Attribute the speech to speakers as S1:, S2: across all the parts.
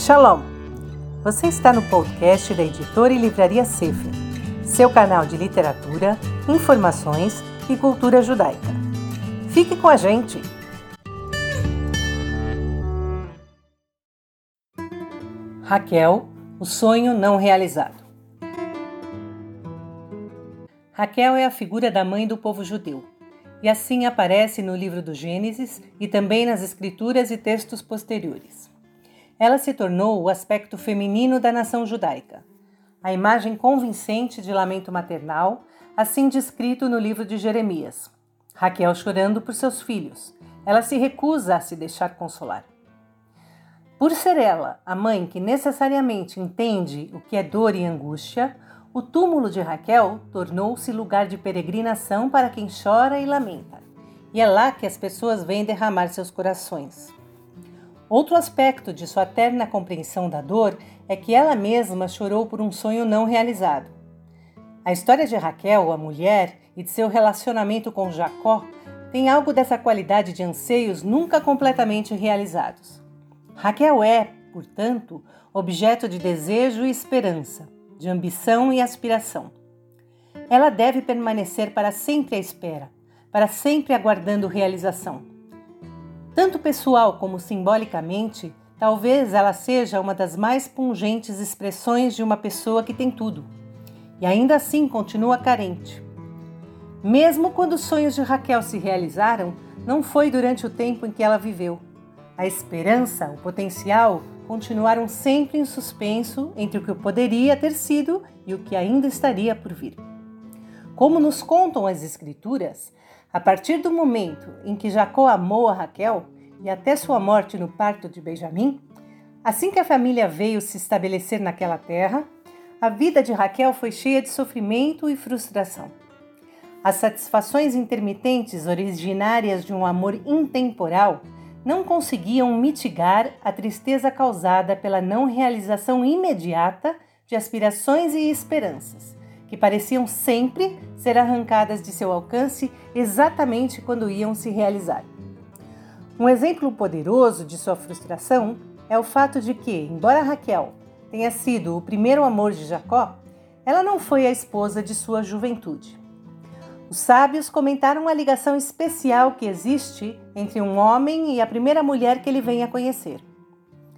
S1: Shalom! Você está no podcast da editora e livraria Sefer, seu canal de literatura, informações e cultura judaica. Fique com a gente! Raquel, o sonho não realizado. Raquel é a figura da mãe do povo judeu, e assim aparece no livro do Gênesis e também nas escrituras e textos posteriores ela se tornou o aspecto feminino da nação judaica, a imagem convincente de lamento maternal, assim descrito no livro de Jeremias. Raquel chorando por seus filhos. Ela se recusa a se deixar consolar. Por ser ela a mãe que necessariamente entende o que é dor e angústia, o túmulo de Raquel tornou-se lugar de peregrinação para quem chora e lamenta. E é lá que as pessoas vêm derramar seus corações. Outro aspecto de sua terna compreensão da dor é que ela mesma chorou por um sonho não realizado. A história de Raquel, a mulher, e de seu relacionamento com Jacó tem algo dessa qualidade de anseios nunca completamente realizados. Raquel é, portanto, objeto de desejo e esperança, de ambição e aspiração. Ela deve permanecer para sempre à espera, para sempre aguardando realização. Tanto pessoal como simbolicamente, talvez ela seja uma das mais pungentes expressões de uma pessoa que tem tudo e ainda assim continua carente. Mesmo quando os sonhos de Raquel se realizaram, não foi durante o tempo em que ela viveu. A esperança, o potencial, continuaram sempre em suspenso entre o que poderia ter sido e o que ainda estaria por vir. Como nos contam as Escrituras, a partir do momento em que Jacó amou a Raquel e até sua morte no parto de Benjamim, assim que a família veio se estabelecer naquela terra, a vida de Raquel foi cheia de sofrimento e frustração. As satisfações intermitentes originárias de um amor intemporal não conseguiam mitigar a tristeza causada pela não realização imediata de aspirações e esperanças que pareciam sempre ser arrancadas de seu alcance exatamente quando iam se realizar. Um exemplo poderoso de sua frustração é o fato de que, embora Raquel tenha sido o primeiro amor de Jacó, ela não foi a esposa de sua juventude. Os sábios comentaram a ligação especial que existe entre um homem e a primeira mulher que ele vem a conhecer.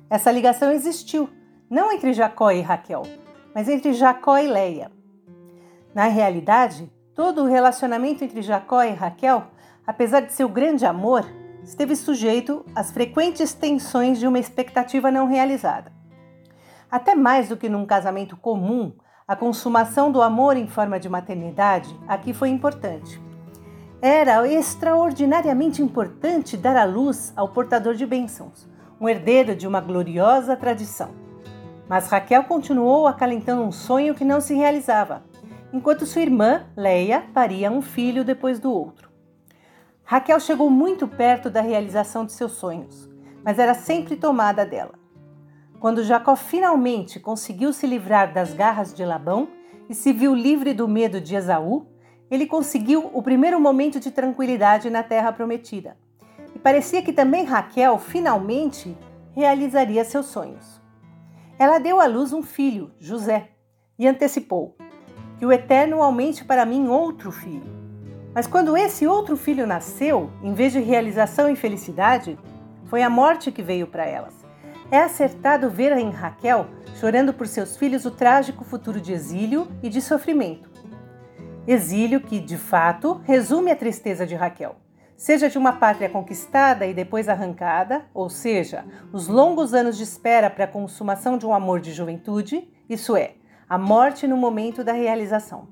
S1: Essa ligação existiu, não entre Jacó e Raquel, mas entre Jacó e Leia. Na realidade, todo o relacionamento entre Jacó e Raquel, apesar de seu grande amor, esteve sujeito às frequentes tensões de uma expectativa não realizada. Até mais do que num casamento comum, a consumação do amor em forma de maternidade aqui foi importante. Era extraordinariamente importante dar à luz ao portador de bênçãos, um herdeiro de uma gloriosa tradição. Mas Raquel continuou acalentando um sonho que não se realizava enquanto sua irmã, Leia, paria um filho depois do outro. Raquel chegou muito perto da realização de seus sonhos, mas era sempre tomada dela. Quando Jacó finalmente conseguiu se livrar das garras de Labão e se viu livre do medo de Esaú, ele conseguiu o primeiro momento de tranquilidade na terra prometida. E parecia que também Raquel finalmente realizaria seus sonhos. Ela deu à luz um filho, José, e antecipou: que o Eterno aumente para mim outro filho. Mas quando esse outro filho nasceu, em vez de realização e felicidade, foi a morte que veio para elas. É acertado ver em Raquel chorando por seus filhos o trágico futuro de exílio e de sofrimento. Exílio que, de fato, resume a tristeza de Raquel, seja de uma pátria conquistada e depois arrancada, ou seja, os longos anos de espera para a consumação de um amor de juventude, isso é, a morte no momento da realização.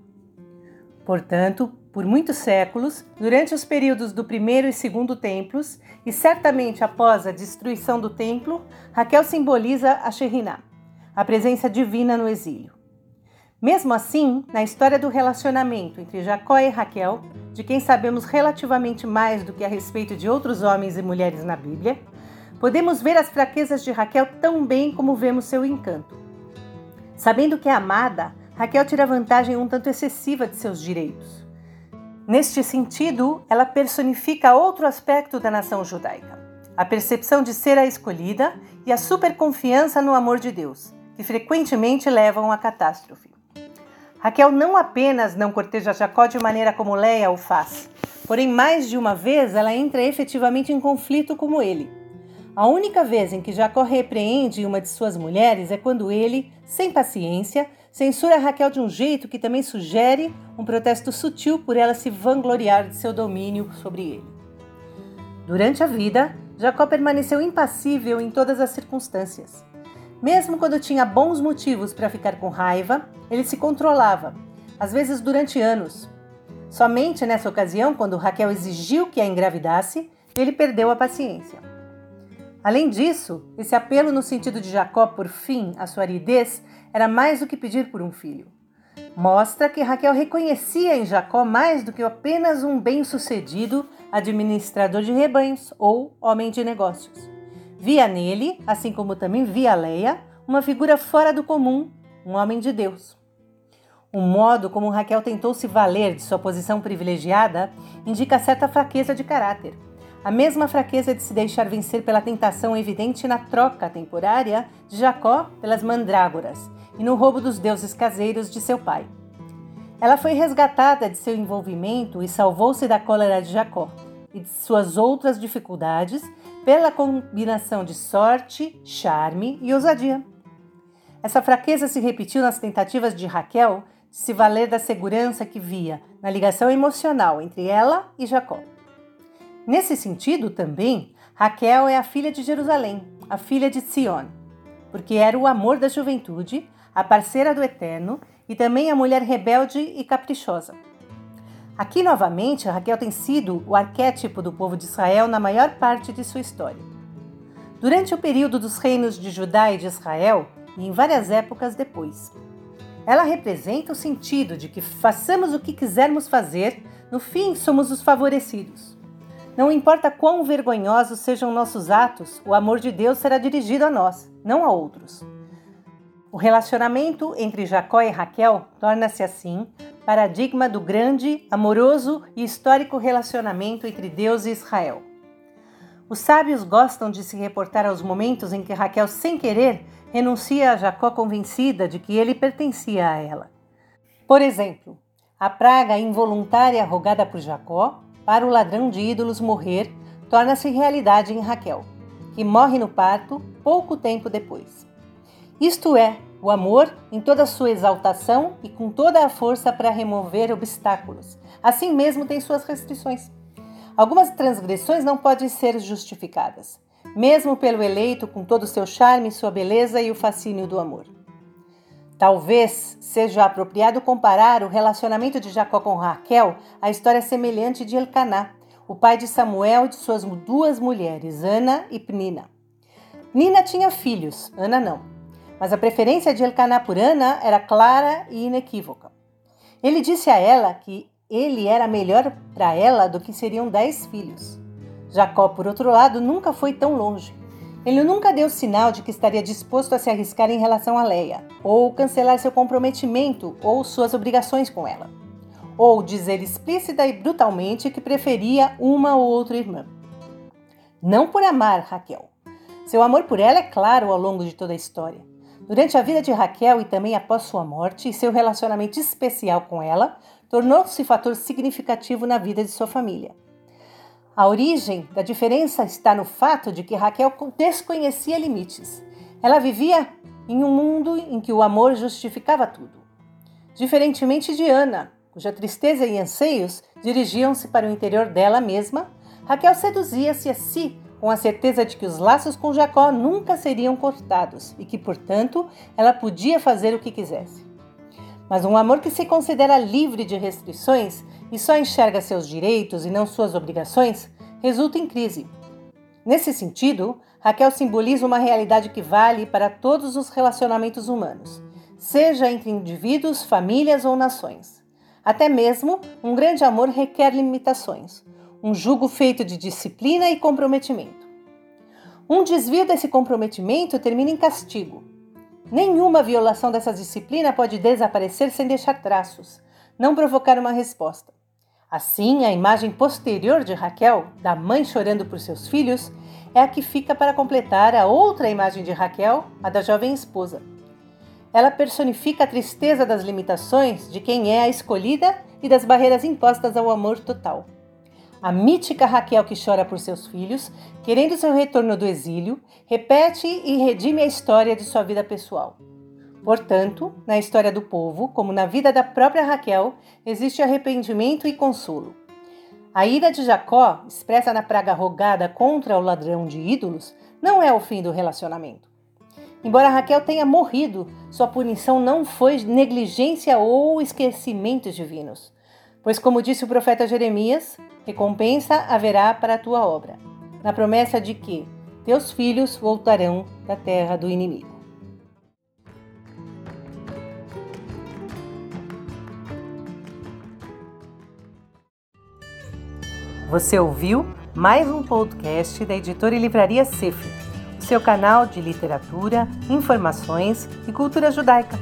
S1: Portanto, por muitos séculos, durante os períodos do primeiro e segundo templos, e certamente após a destruição do templo, Raquel simboliza a Shekhinah, a presença divina no exílio. Mesmo assim, na história do relacionamento entre Jacó e Raquel, de quem sabemos relativamente mais do que a respeito de outros homens e mulheres na Bíblia, podemos ver as fraquezas de Raquel tão bem como vemos seu encanto. Sabendo que é amada, Raquel tira vantagem um tanto excessiva de seus direitos. Neste sentido, ela personifica outro aspecto da nação judaica, a percepção de ser a escolhida e a superconfiança no amor de Deus, que frequentemente levam à catástrofe. Raquel não apenas não corteja Jacó de maneira como Leia o faz, porém mais de uma vez ela entra efetivamente em conflito como ele. A única vez em que Jacó repreende uma de suas mulheres é quando ele, sem paciência, censura Raquel de um jeito que também sugere um protesto sutil por ela se vangloriar de seu domínio sobre ele. Durante a vida, Jacó permaneceu impassível em todas as circunstâncias. Mesmo quando tinha bons motivos para ficar com raiva, ele se controlava, às vezes durante anos. Somente nessa ocasião, quando Raquel exigiu que a engravidasse, ele perdeu a paciência. Além disso, esse apelo no sentido de Jacó por fim à sua aridez era mais do que pedir por um filho. Mostra que Raquel reconhecia em Jacó mais do que apenas um bem-sucedido administrador de rebanhos ou homem de negócios. Via nele, assim como também via Leia, uma figura fora do comum, um homem de Deus. O modo como Raquel tentou se valer de sua posição privilegiada indica certa fraqueza de caráter. A mesma fraqueza de se deixar vencer pela tentação evidente na troca temporária de Jacó pelas mandrágoras e no roubo dos deuses caseiros de seu pai. Ela foi resgatada de seu envolvimento e salvou-se da cólera de Jacó e de suas outras dificuldades pela combinação de sorte, charme e ousadia. Essa fraqueza se repetiu nas tentativas de Raquel de se valer da segurança que via na ligação emocional entre ela e Jacó. Nesse sentido, também, Raquel é a filha de Jerusalém, a filha de Sion, porque era o amor da juventude, a parceira do Eterno e também a mulher rebelde e caprichosa. Aqui novamente, Raquel tem sido o arquétipo do povo de Israel na maior parte de sua história. Durante o período dos reinos de Judá e de Israel, e em várias épocas depois. Ela representa o sentido de que façamos o que quisermos fazer, no fim somos os favorecidos. Não importa quão vergonhosos sejam nossos atos, o amor de Deus será dirigido a nós, não a outros. O relacionamento entre Jacó e Raquel torna-se assim paradigma do grande, amoroso e histórico relacionamento entre Deus e Israel. Os sábios gostam de se reportar aos momentos em que Raquel, sem querer, renuncia a Jacó convencida de que ele pertencia a ela. Por exemplo, a praga involuntária rogada por Jacó para o ladrão de ídolos morrer torna-se realidade em Raquel, que morre no parto pouco tempo depois. Isto é, o amor em toda a sua exaltação e com toda a força para remover obstáculos. Assim mesmo tem suas restrições. Algumas transgressões não podem ser justificadas, mesmo pelo eleito com todo o seu charme, sua beleza e o fascínio do amor. Talvez seja apropriado comparar o relacionamento de Jacó com Raquel à história semelhante de Elcaná, o pai de Samuel e de suas duas mulheres, Ana e Pnina. Nina tinha filhos, Ana não mas a preferência de Elcaná por Ana era clara e inequívoca. Ele disse a ela que ele era melhor para ela do que seriam dez filhos. Jacó, por outro lado, nunca foi tão longe. Ele nunca deu sinal de que estaria disposto a se arriscar em relação a Leia, ou cancelar seu comprometimento ou suas obrigações com ela, ou dizer explícita e brutalmente que preferia uma ou outra irmã. Não por amar Raquel. Seu amor por ela é claro ao longo de toda a história. Durante a vida de Raquel e também após sua morte, seu relacionamento especial com ela tornou-se fator significativo na vida de sua família. A origem da diferença está no fato de que Raquel desconhecia limites. Ela vivia em um mundo em que o amor justificava tudo. Diferentemente de Ana, cuja tristeza e anseios dirigiam-se para o interior dela mesma, Raquel seduzia-se a si com a certeza de que os laços com Jacó nunca seriam cortados e que, portanto, ela podia fazer o que quisesse. Mas um amor que se considera livre de restrições e só enxerga seus direitos e não suas obrigações resulta em crise. Nesse sentido, Raquel simboliza uma realidade que vale para todos os relacionamentos humanos, seja entre indivíduos, famílias ou nações. Até mesmo um grande amor requer limitações, um jugo feito de disciplina e comprometimento. Um desvio desse comprometimento termina em castigo. Nenhuma violação dessa disciplina pode desaparecer sem deixar traços, não provocar uma resposta. Assim, a imagem posterior de Raquel, da mãe chorando por seus filhos, é a que fica para completar a outra imagem de Raquel, a da jovem esposa. Ela personifica a tristeza das limitações de quem é a escolhida e das barreiras impostas ao amor total. A mítica Raquel que chora por seus filhos, querendo seu retorno do exílio, repete e redime a história de sua vida pessoal. Portanto, na história do povo, como na vida da própria Raquel, existe arrependimento e consolo. A ira de Jacó, expressa na praga rogada contra o ladrão de ídolos, não é o fim do relacionamento. Embora Raquel tenha morrido, sua punição não foi negligência ou esquecimentos divinos. Pois, como disse o profeta Jeremias, recompensa haverá para a tua obra, na promessa de que teus filhos voltarão da terra do inimigo. Você ouviu mais um podcast da editora e livraria Sefer seu canal de literatura, informações e cultura judaica.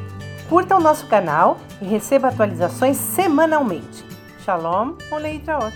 S1: Curta o nosso canal e receba atualizações semanalmente. Shalom, Oleitra